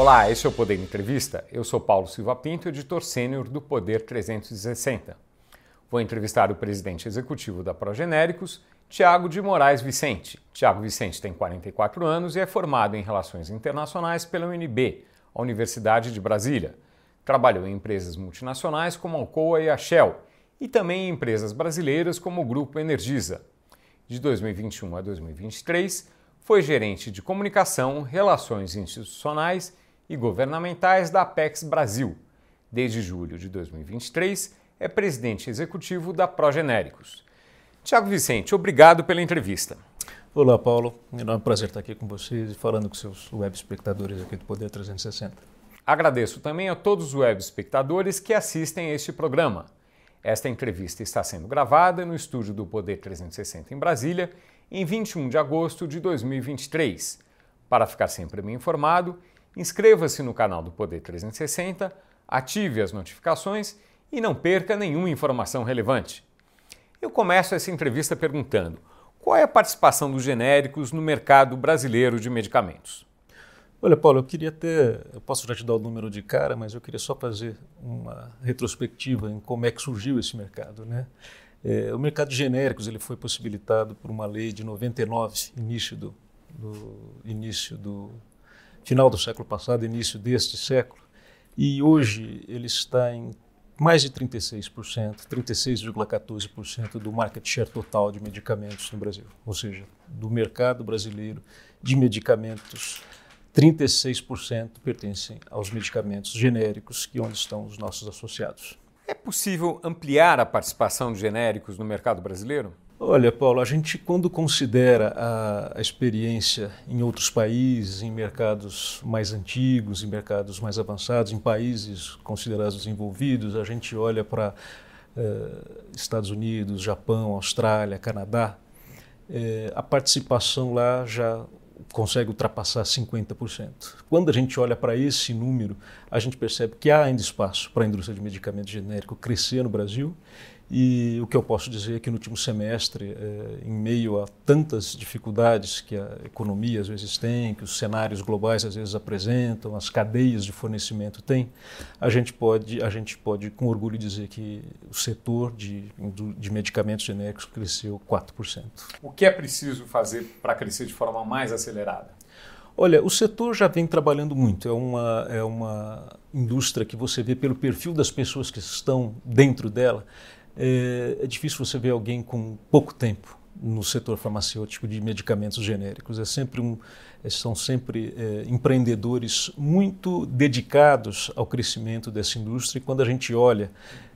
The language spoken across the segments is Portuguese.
Olá, esse é o Poder Entrevista. Eu sou Paulo Silva Pinto, editor sênior do Poder 360. Vou entrevistar o presidente executivo da Progenéricos, Tiago de Moraes Vicente. Tiago Vicente tem 44 anos e é formado em Relações Internacionais pela UNB, a Universidade de Brasília. Trabalhou em empresas multinacionais como a Alcoa e a Shell e também em empresas brasileiras como o Grupo Energisa. De 2021 a 2023, foi gerente de comunicação, relações institucionais e governamentais da Apex Brasil. Desde julho de 2023, é presidente executivo da Progenéricos. Tiago Vicente, obrigado pela entrevista. Olá, Paulo. É um enorme prazer estar aqui com vocês e falando com seus web espectadores aqui do Poder 360. Agradeço também a todos os web espectadores que assistem a este programa. Esta entrevista está sendo gravada no estúdio do Poder 360 em Brasília, em 21 de agosto de 2023. Para ficar sempre bem informado, inscreva-se no canal do Poder 360, ative as notificações e não perca nenhuma informação relevante. Eu começo essa entrevista perguntando: qual é a participação dos genéricos no mercado brasileiro de medicamentos? Olha, Paulo, eu queria até. Eu posso já te dar o número de cara, mas eu queria só fazer uma retrospectiva em como é que surgiu esse mercado. Né? É, o mercado de genéricos ele foi possibilitado por uma lei de 99, início do, do, início do final do século passado, início deste século, e hoje ele está em mais de 36%, 36,14% do market share total de medicamentos no Brasil, ou seja, do mercado brasileiro de medicamentos 36% pertencem aos medicamentos genéricos, que é onde estão os nossos associados. É possível ampliar a participação de genéricos no mercado brasileiro? Olha, Paulo, a gente quando considera a, a, experiência em outros países, em mercados mais antigos, em mercados mais avançados, em países considerados desenvolvidos, a gente olha para eh, Estados Unidos, Japão, Austrália, Canadá, eh, a participação lá já consegue ultrapassar 50%. Quando a gente olha para esse número, a gente percebe que há ainda espaço para a indústria de medicamento genérico crescer no Brasil. E o que eu posso dizer é que no último semestre, eh, em meio a tantas dificuldades que a economia às vezes tem, que os cenários globais às vezes apresentam, as cadeias de fornecimento têm, a gente pode, a gente pode com orgulho dizer que o setor de, de medicamentos genéricos cresceu 4%. O que é preciso fazer para crescer de forma mais acelerada? Olha, o setor já vem trabalhando muito. É uma, é uma indústria que você vê pelo perfil das pessoas que estão dentro dela. É, é difícil você ver alguém com pouco tempo no setor farmacêutico de medicamentos genéricos. É sempre um, é, são sempre é, empreendedores muito dedicados ao crescimento dessa indústria. E quando a gente olha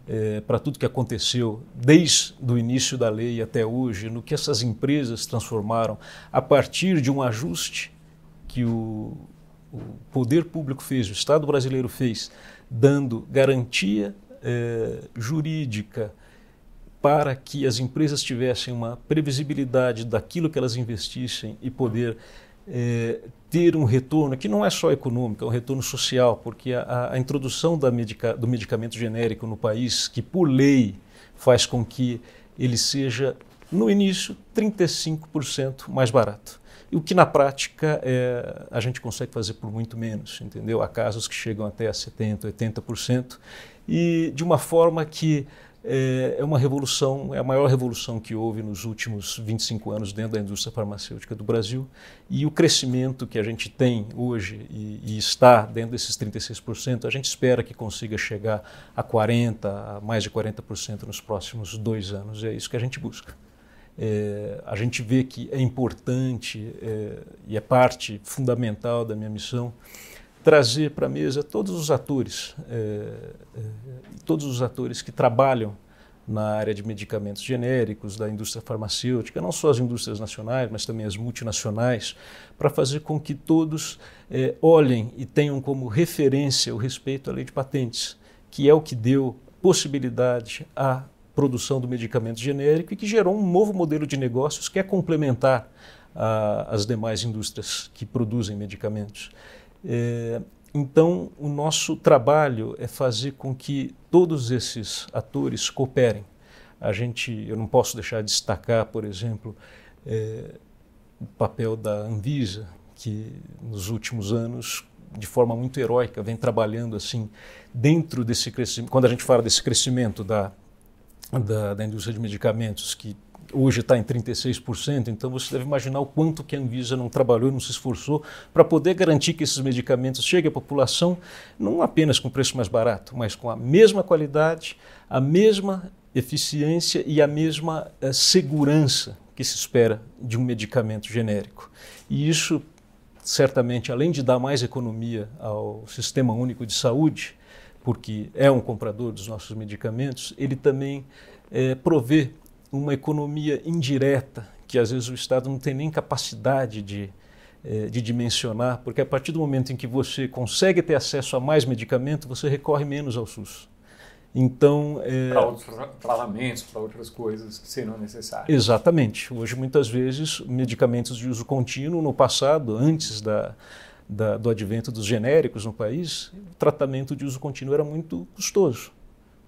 é, para tudo que aconteceu desde o início da lei até hoje, no que essas empresas transformaram a partir de um ajuste que o, o poder público fez, o Estado brasileiro fez, dando garantia é, jurídica para que as empresas tivessem uma previsibilidade daquilo que elas investissem e poder é, ter um retorno que não é só econômico, é um retorno social, porque a, a introdução medica, do medicamento genérico no país, que por lei faz com que ele seja, no início, 35% mais barato o que na prática é, a gente consegue fazer por muito menos, entendeu? Há casos que chegam até a 70%, 80%, e de uma forma que é, é uma revolução, é a maior revolução que houve nos últimos 25 anos dentro da indústria farmacêutica do Brasil. E o crescimento que a gente tem hoje e, e está dentro desses 36%, a gente espera que consiga chegar a 40%, a mais de 40% nos próximos dois anos. É isso que a gente busca. É, a gente vê que é importante é, e é parte fundamental da minha missão trazer para a mesa todos os atores, é, é, todos os atores que trabalham na área de medicamentos genéricos, da indústria farmacêutica, não só as indústrias nacionais, mas também as multinacionais, para fazer com que todos é, olhem e tenham como referência o respeito à lei de patentes, que é o que deu possibilidade à produção do medicamento genérico e que gerou um novo modelo de negócios que é complementar às demais indústrias que produzem medicamentos. É, então, o nosso trabalho é fazer com que todos esses atores cooperem. A gente, eu não posso deixar de destacar, por exemplo, é, o papel da Anvisa, que nos últimos anos de forma muito heróica, vem trabalhando assim dentro desse crescimento. Quando a gente fala desse crescimento da, da, da indústria de medicamentos, que hoje está em 36%, então você deve imaginar o quanto que a Anvisa não trabalhou não se esforçou para poder garantir que esses medicamentos cheguem à população não apenas com preço mais barato, mas com a mesma qualidade, a mesma eficiência e a mesma uh, segurança que se espera de um medicamento genérico. E isso, certamente, além de dar mais economia ao Sistema Único de Saúde, porque é um comprador dos nossos medicamentos, ele também é, provê uma economia indireta, que às vezes o Estado não tem nem capacidade de, é, de dimensionar, porque a partir do momento em que você consegue ter acesso a mais medicamento, você recorre menos ao SUS. Então, é... para outros tratamentos, para outras coisas que serão necessárias. Exatamente. Hoje, muitas vezes, medicamentos de uso contínuo, no passado, antes da, da, do advento dos genéricos no país, o tratamento de uso contínuo era muito custoso.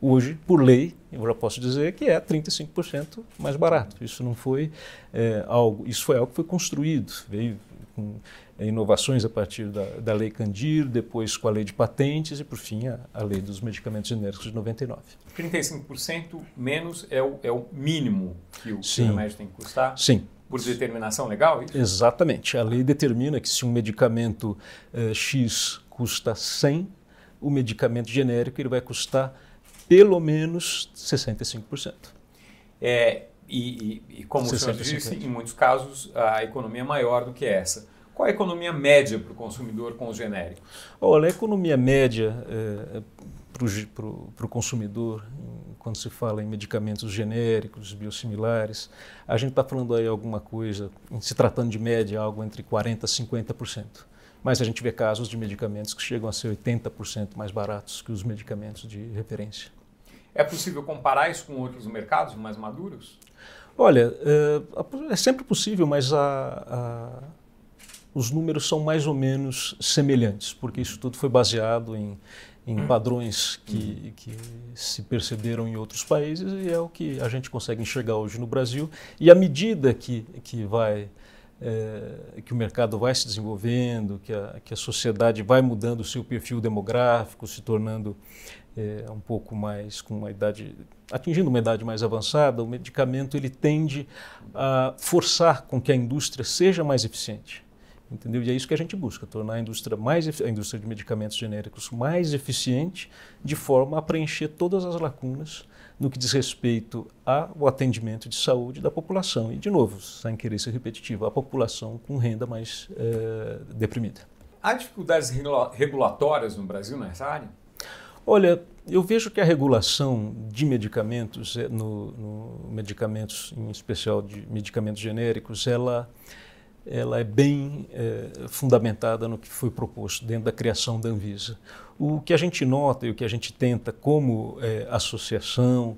Hoje, por lei, eu já posso dizer que é 35% mais barato. Isso não foi é, algo, isso foi algo que foi construído, veio com é, inovações a partir da, da Lei Candir, depois com a Lei de Patentes e, por fim, a, a Lei dos Medicamentos Genéricos de 99. 35% menos é o, é o mínimo que o, o remédio tem que custar? Sim. Por determinação legal? Isso? Exatamente. A lei determina que se um medicamento eh, X custa 100, o medicamento genérico ele vai custar pelo menos 65%. É, e, e, e como 60, o senhor disse, 50. em muitos casos a economia é maior do que essa. Qual a economia média para o consumidor com os genéricos? Olha, a economia média é, para o consumidor, quando se fala em medicamentos genéricos, biosimilares, a gente está falando aí alguma coisa, se tratando de média, algo entre 40% a 50%. Mas a gente vê casos de medicamentos que chegam a ser 80% mais baratos que os medicamentos de referência. É possível comparar isso com outros mercados mais maduros? Olha, é, é sempre possível, mas a, a, os números são mais ou menos semelhantes, porque isso tudo foi baseado em, em padrões que, que, se perceberam em outros países e é o que a gente consegue enxergar hoje no Brasil. E à medida que, que vai é, que o mercado vai se desenvolvendo, que a, que a sociedade vai mudando o seu perfil demográfico, se tornando é, um pouco mais com uma idade, atingindo uma idade mais avançada, o medicamento ele tende a forçar com que a indústria seja mais eficiente. Entendeu? E é isso que a gente busca, tornar a indústria, mais, a indústria de medicamentos genéricos mais eficiente, de forma a preencher todas as lacunas no que diz respeito ao atendimento de saúde da população. E, de novo, sem querer ser repetitivo, a população com renda mais é, deprimida. Há dificuldades regulatórias no Brasil nessa área? Olha, eu vejo que a regulação de medicamentos, é, no, no medicamentos, em especial de medicamentos genéricos, ela, ela é bem é, fundamentada no que foi proposto dentro da criação da Anvisa. O que a gente nota e o que a gente tenta como é, associação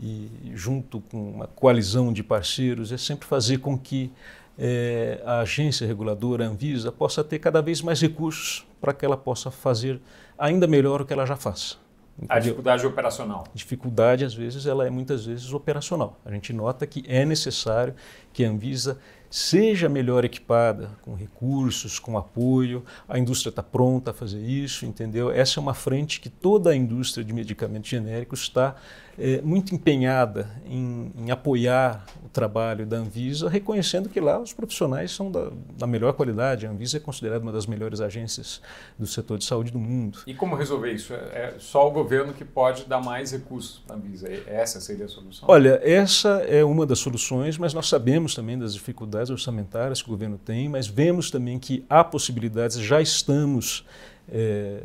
e junto com uma coalizão de parceiros é sempre fazer com que é, a agência reguladora, a Anvisa, possa ter cada vez mais recursos para que ela possa fazer ainda melhor o que ela já faz. Entendeu? A dificuldade operacional. Dificuldade, às vezes, ela é muitas vezes operacional. A gente nota que é necessário que a Anvisa seja melhor equipada com recursos, com apoio. A indústria está pronta a fazer isso, entendeu? Essa é uma frente que toda a indústria de medicamentos genéricos está é, muito empenhada em, em, apoiar o trabalho da Anvisa, reconhecendo que lá os profissionais são da, da, melhor qualidade. A Anvisa é considerada uma das melhores agências do setor de saúde do mundo. E como resolver isso? É, é só o governo que pode dar mais recursos para a Anvisa? Essa seria a solução? Olha, essa é uma das soluções, mas nós sabemos também das dificuldades orçamentárias que o governo tem, mas vemos também que há possibilidades, já estamos é,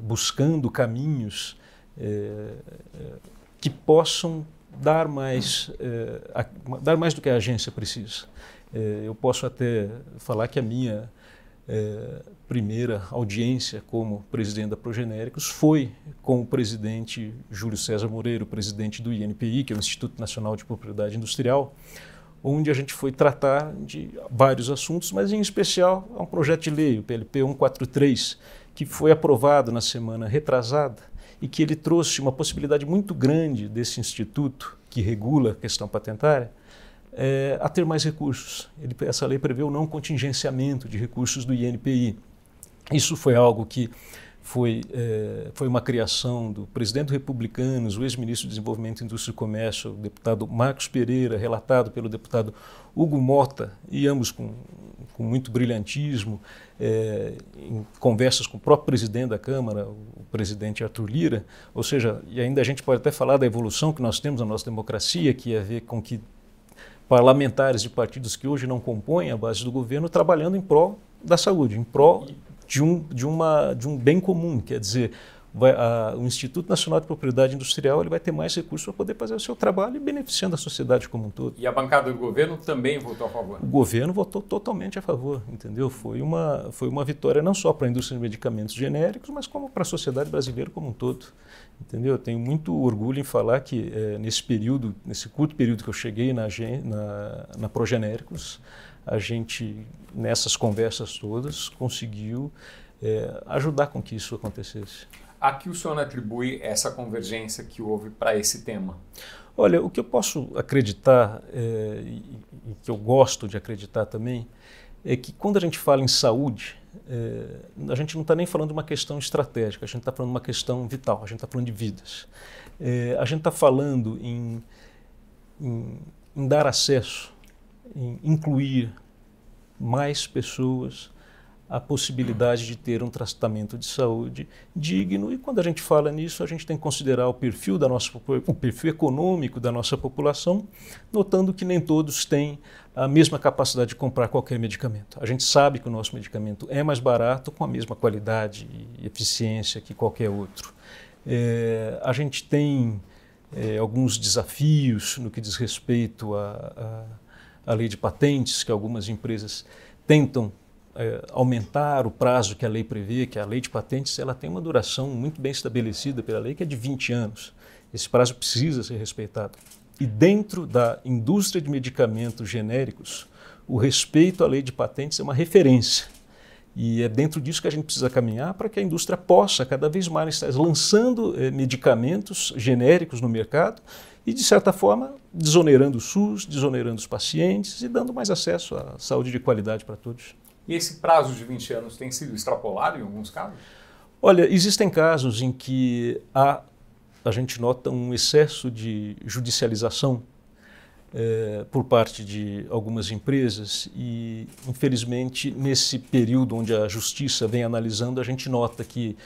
buscando caminhos é, que possam dar mais, a, dar mais do que a agência precisa. Eu posso até falar que a minha primeira audiência como presidente da Progenéricos foi com o presidente Júlio César Moreira, presidente do INPI, que é o Instituto Nacional de Propriedade Industrial, onde a gente foi tratar de vários assuntos, mas em especial um projeto de lei, o PLP 143, que foi aprovado na semana retrasada e que ele trouxe uma possibilidade muito grande desse instituto que regula a questão patentária é, a ter mais recursos. Ele, essa lei prevê o não contingenciamento de recursos do INPI. Isso foi algo que foi, é, foi uma criação do presidente republicano, o ex-ministro de Desenvolvimento, Indústria e Comércio, o deputado Marcos Pereira, relatado pelo deputado Hugo Mota, e ambos com, com muito brilhantismo, é, em conversas com o próprio presidente da Câmara, o presidente Arthur Lira. Ou seja, e ainda a gente pode até falar da evolução que nós temos na nossa democracia, que é ver com que parlamentares de partidos que hoje não compõem a base do governo trabalhando em prol da saúde, em prol de um, de uma, de um bem comum, quer dizer, vai, a, o Instituto Nacional de Propriedade Industrial ele vai ter mais recursos para poder fazer o seu trabalho e beneficiando a sociedade como um todo. E a bancada do governo também votou a favor? O governo votou totalmente a favor, entendeu? Foi uma, foi uma vitória não só para a indústria de medicamentos genéricos, mas como para a sociedade brasileira como um todo. Entendeu? Eu tenho muito orgulho em falar que é, nesse período, nesse curto período que eu cheguei na, na, na Progenéricos, a gente, nessas conversas todas, conseguiu é, ajudar com que isso acontecesse. A que o senhor atribui essa convergência que houve para esse tema? Olha, o que eu posso acreditar, é, e, e que eu gosto de acreditar também, é que quando a gente fala em saúde, é, a gente não está nem falando de uma questão estratégica, a gente está falando de uma questão vital, a gente está falando de vidas. É, a gente está falando em, em, em, dar acesso, em incluir mais pessoas a possibilidade de ter um tratamento de saúde digno. E quando a gente fala nisso, a gente tem que considerar o perfil da nossa o perfil econômico da nossa população, notando que nem todos têm a mesma capacidade de comprar qualquer medicamento. A gente sabe que o nosso medicamento é mais barato, com a mesma qualidade e eficiência que qualquer outro. É, a gente tem é, alguns desafios no que diz respeito à, à, à lei de patentes, que algumas empresas tentam é, aumentar o prazo que a lei prevê, que a lei de patentes ela tem uma duração muito bem estabelecida pela lei, que é de 20 anos. Esse prazo precisa ser respeitado. E dentro da indústria de medicamentos genéricos, o respeito à lei de patentes é uma referência. E é dentro disso que a gente precisa caminhar para que a indústria possa cada vez mais estar lançando eh, medicamentos genéricos no mercado e, de certa forma, desonerando o SUS, desonerando os pacientes e dando mais acesso à saúde de qualidade para todos. E esse prazo de 20 anos tem sido extrapolado em alguns casos? Olha, existem casos em que há, a gente nota um excesso de judicialização é, por parte de algumas empresas e, infelizmente, nesse período onde a justiça vem analisando, a gente nota que,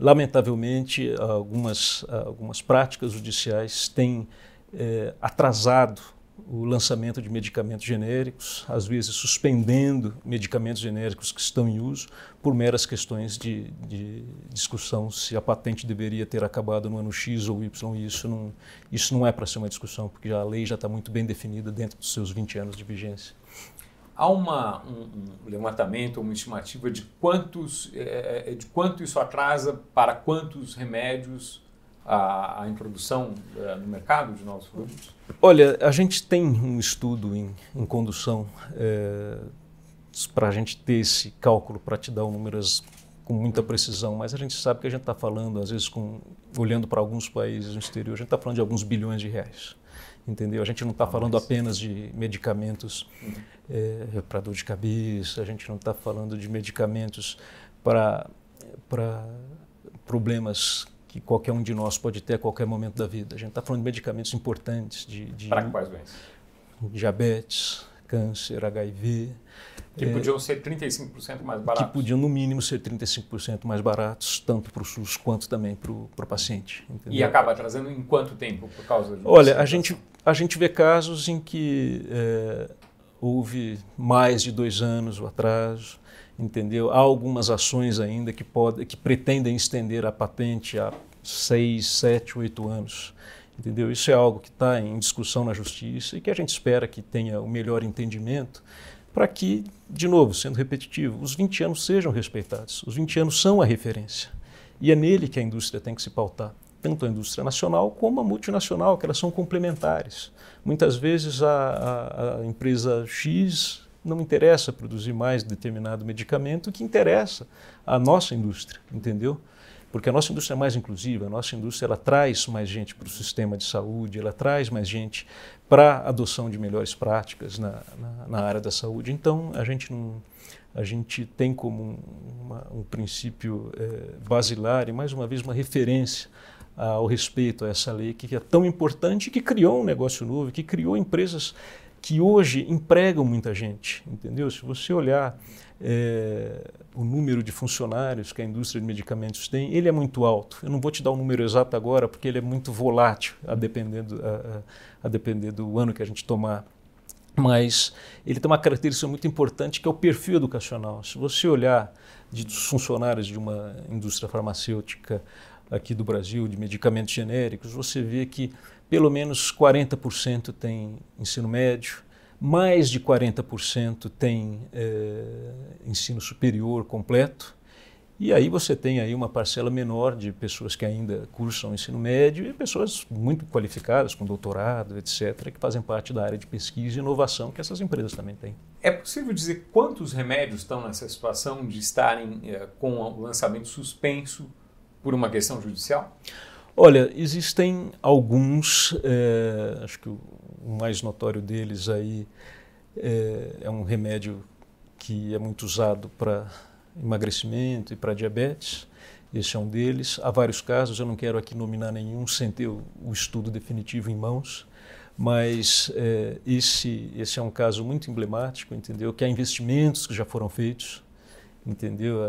lamentavelmente, algumas, algumas práticas judiciais têm é, atrasado o lançamento de medicamentos genéricos, às vezes suspendendo medicamentos genéricos que estão em uso por meras questões de, de discussão se a patente deveria ter acabado no ano X ou Y. Isso não, isso não é para ser uma discussão, porque a lei já está muito bem definida dentro dos seus 20 anos de vigência. Há uma, um, um levantamento, uma estimativa de quantos, é, de quanto isso atrasa para quantos remédios a, a introdução é, no mercado de novos produtos? Olha, a gente tem um estudo em, em condução é, para a gente ter esse cálculo, para te dar um números com muita precisão, mas a gente sabe que a gente está falando, às vezes, com, olhando para alguns países no exterior, a gente está falando de alguns bilhões de reais. Entendeu? A gente não está ah, falando apenas de medicamentos uhum. é, para dor de cabeça, a gente não está falando de medicamentos para problemas que qualquer um de nós pode ter a qualquer momento da vida. A gente está falando de medicamentos importantes. De, de Para quais doenças? Diabetes, câncer, HIV. Que é, podiam ser 35% mais baratos. Que podiam, no mínimo, ser 35% mais baratos, tanto para o SUS quanto também para o paciente. Entendeu? E acaba trazendo em quanto tempo por causa disso? Olha, a gente, a gente vê casos em que é, houve mais de dois anos o atraso entendeu? Há algumas ações ainda que, pode, que pretendem estender a patente a seis, sete, oito anos. Entendeu? Isso é algo que está em discussão na justiça e que a gente espera que tenha o melhor entendimento para que, de novo, sendo repetitivo, os 20 anos sejam respeitados. Os 20 anos são a referência. E é nele que a indústria tem que se pautar, tanto a indústria nacional como a multinacional, que elas são complementares. Muitas vezes a, a, a empresa X não interessa produzir mais determinado medicamento, que interessa a nossa indústria, entendeu? porque a nossa indústria é mais inclusiva, a nossa indústria ela traz mais gente para o sistema de saúde, ela traz mais gente para a adoção de melhores práticas na, na, na, área da saúde. Então, a gente, não, a gente tem como uma, um princípio é, basilar e, mais uma vez, uma referência ao respeito a essa lei que é tão importante, que criou um negócio novo, que criou empresas que hoje empregam muita gente, entendeu? Se você olhar é, o número de funcionários que a indústria de medicamentos tem, ele é muito alto. Eu não vou te dar o um número exato agora, porque ele é muito volátil, a depender, do, a, a depender do ano que a gente tomar. Mas ele tem uma característica muito importante, que é o perfil educacional. Se você olhar de, funcionários de uma indústria farmacêutica aqui do Brasil, de medicamentos genéricos, você vê que pelo menos 40% tem ensino médio, mais de 40% tem é, ensino superior completo, e aí você tem aí uma parcela menor de pessoas que ainda cursam ensino médio e pessoas muito qualificadas, com doutorado, etc., que fazem parte da área de pesquisa e inovação que essas empresas também têm. É possível dizer quantos remédios estão nessa situação de estarem é, com o lançamento suspenso por uma questão judicial? Olha, existem alguns, é, acho que o mais notório deles aí é, é um remédio que é muito usado para emagrecimento e para diabetes. Esse é um deles. Há vários casos, eu não quero aqui nominar nenhum sem ter o, estudo definitivo em mãos, mas é, esse, esse é um caso muito emblemático, entendeu? Que há investimentos que já foram feitos, entendeu?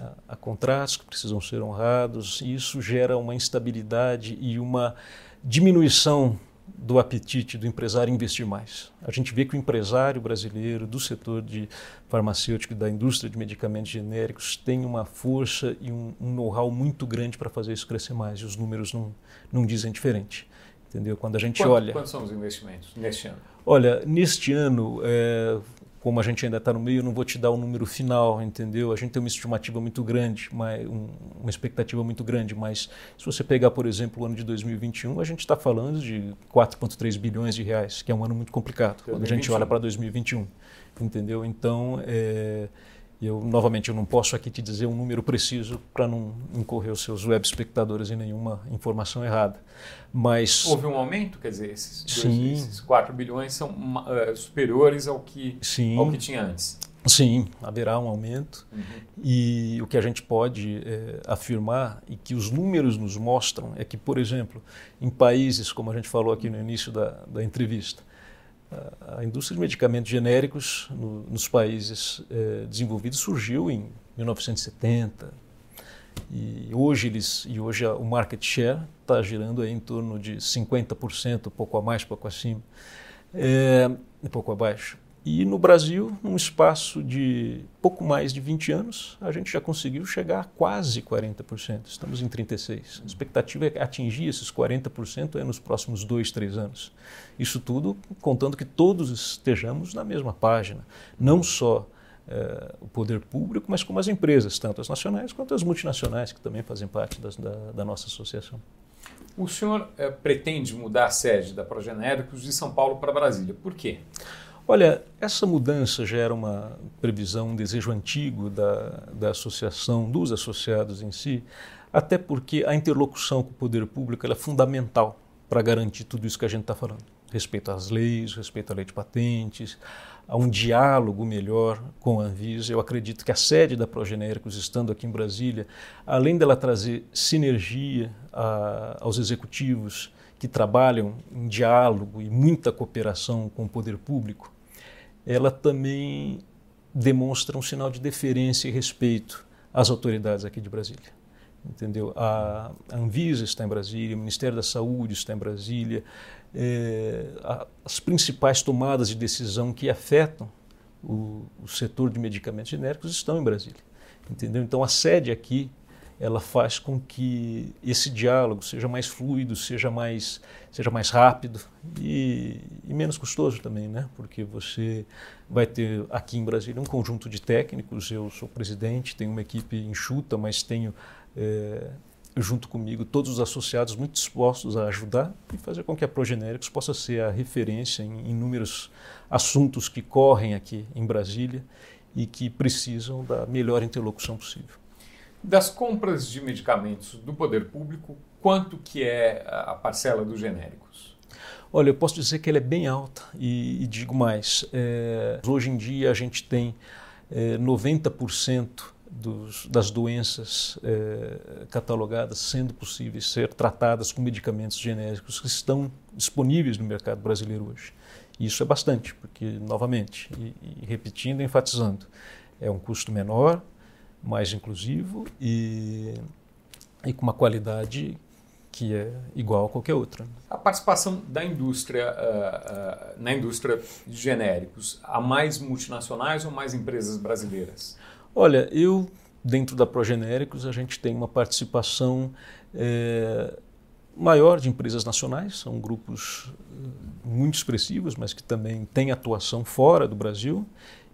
A, a, contratos que precisam ser honrados, e isso gera uma instabilidade e uma diminuição do apetite do empresário investir mais. A gente vê que o empresário brasileiro do setor de farmacêutico e da indústria de medicamentos genéricos tem uma força e um, um know-how muito grande para fazer isso crescer mais, e os números não, não dizem diferente. Entendeu? Quando a gente Quanto, olha. Quantos são os investimentos neste ano? Olha, neste ano, é, como a gente ainda está no meio, eu não vou te dar o um número final, entendeu? A gente tem uma estimativa muito grande, uma, expectativa muito grande, mas se você pegar, por exemplo, o ano de 2021, a gente está falando de 4,3 bilhões de reais, que é um ano muito complicado, 2021. quando a gente olha para 2021, entendeu? Então, é, eu, novamente, eu não posso aqui te dizer um número preciso para não incorrer os seus web espectadores em nenhuma informação errada. Mas houve um aumento, quer dizer, esses, dois, esses 4 bilhões são uh, superiores ao que, Sim. ao que tinha antes. Sim, haverá um aumento. Uhum. E o que a gente pode é, afirmar e que os números nos mostram é que, por exemplo, em países, como a gente falou aqui no início da, da entrevista, a indústria de medicamentos genéricos no, nos países eh, desenvolvidos surgiu em 1970 e hoje eles e hoje o market share está girando em torno de 50%, pouco a mais, pouco acima, é, pouco abaixo. E no Brasil, num espaço de pouco mais de 20 anos, a gente já conseguiu chegar a quase 40%. Estamos em 36%. A expectativa é atingir esses 40% é nos próximos dois, três anos. Isso tudo contando que todos estejamos na mesma página. Não só é, o poder público, mas como as empresas, tanto as nacionais quanto as multinacionais, que também fazem parte das, da, da, nossa associação. O senhor é, pretende mudar a sede da Progenéricos de São Paulo para Brasília. Por quê? Olha, essa mudança já era uma previsão, um desejo antigo da, da associação, dos associados em si, até porque a interlocução com o poder público é fundamental para garantir tudo isso que a gente está falando. Respeito às leis, respeito à lei de patentes, a um diálogo melhor com a Anvisa. Eu acredito que a sede da Progenéricos, estando aqui em Brasília, além dela trazer sinergia a, aos executivos que trabalham em diálogo e muita cooperação com o poder público, ela também demonstra um sinal de deferência e respeito às autoridades aqui de Brasília. Entendeu? A Anvisa está em Brasília, o Ministério da Saúde está em Brasília, é, as principais tomadas de decisão que afetam o, o setor de medicamentos genéricos estão em Brasília. Entendeu? Então a sede aqui ela faz com que esse diálogo seja mais fluido, seja mais, seja mais rápido e, e, menos custoso também, né? Porque você vai ter aqui em Brasília um conjunto de técnicos. Eu sou presidente, tenho uma equipe enxuta, mas tenho é, junto comigo todos os associados muito dispostos a ajudar e fazer com que a Progenéricos possa ser a referência em inúmeros assuntos que correm aqui em Brasília e que precisam da melhor interlocução possível. Das compras de medicamentos do poder público, quanto que é a parcela dos genéricos? Olha, eu posso dizer que ela é bem alta e, e digo mais. É, hoje em dia a gente tem é, 90% dos, das doenças é, catalogadas sendo possíveis ser tratadas com medicamentos genéricos que estão disponíveis no mercado brasileiro hoje. Isso é bastante, porque, novamente, e, e repetindo, enfatizando, é um custo menor, mais inclusivo e, e com uma qualidade que é igual a qualquer outra. A participação da indústria uh, uh, na indústria de genéricos, há mais multinacionais ou mais empresas brasileiras? Olha, eu dentro da Progenéricos a gente tem uma participação é, maior de empresas nacionais, são grupos muito expressivos, mas que também têm atuação fora do Brasil.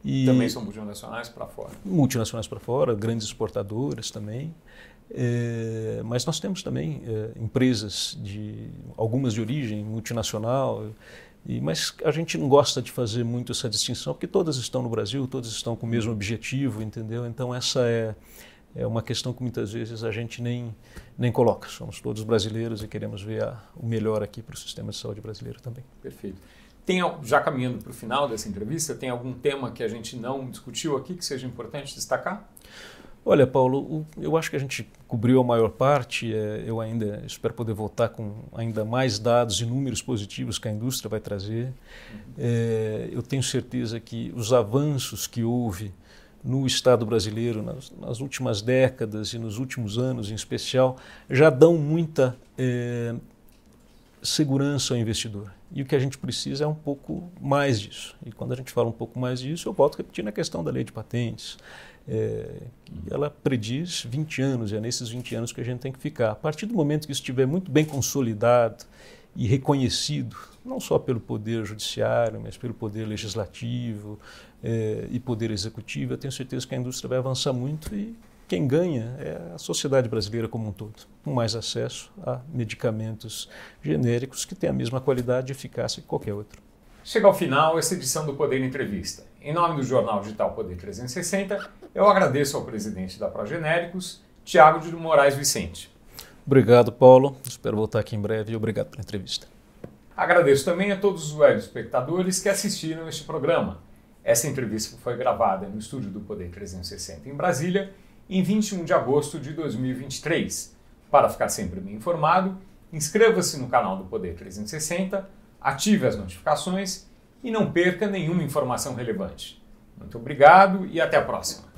E também são multinacionais para fora. Multinacionais para fora, grandes exportadoras também. É, mas nós temos também é, empresas de algumas de origem multinacional, e, mas a gente não gosta de fazer muito essa distinção porque todas estão no Brasil, todas estão com o mesmo objetivo, entendeu? Então essa é é uma questão que muitas vezes a gente nem nem coloca. Somos todos brasileiros e queremos ver a, o melhor aqui para o sistema de saúde brasileiro também. Perfeito. Tem, já caminhando para o final dessa entrevista, tem algum tema que a gente não discutiu aqui que seja importante destacar? Olha, Paulo, eu acho que a gente cobriu a maior parte. É, eu ainda espero poder voltar com ainda mais dados e números positivos que a indústria vai trazer. É, eu tenho certeza que os avanços que houve no Estado brasileiro nas, nas, últimas décadas e nos últimos anos, em especial, já dão muita é, segurança ao investidor. E o que a gente precisa é um pouco mais disso. E quando a gente fala um pouco mais disso, eu volto a questão da lei de patentes. É, ela prediz 20 anos, e é nesses 20 anos que a gente tem que ficar. A partir do momento que isso estiver muito bem consolidado e reconhecido, não só pelo Poder Judiciário, mas pelo Poder Legislativo é, e Poder Executivo, eu tenho certeza que a indústria vai avançar muito e quem ganha é a sociedade brasileira como um todo, com mais acesso a medicamentos genéricos que têm a mesma qualidade e eficácia que qualquer outro. Chega ao final essa edição do Poder Entrevista. Em nome do jornal digital Poder 360, eu agradeço ao presidente da Progenéricos, Tiago de Moraes Vicente. Obrigado, Paulo. Espero voltar aqui em breve e obrigado pela entrevista. Agradeço também a todos os web espectadores que assistiram este programa. Essa entrevista foi gravada no estúdio do Poder 360 em Brasília em 21 de agosto de 2023. Para ficar sempre bem informado, inscreva-se no canal do Poder 360, ative as notificações e não perca nenhuma informação relevante. Muito obrigado e até a próxima.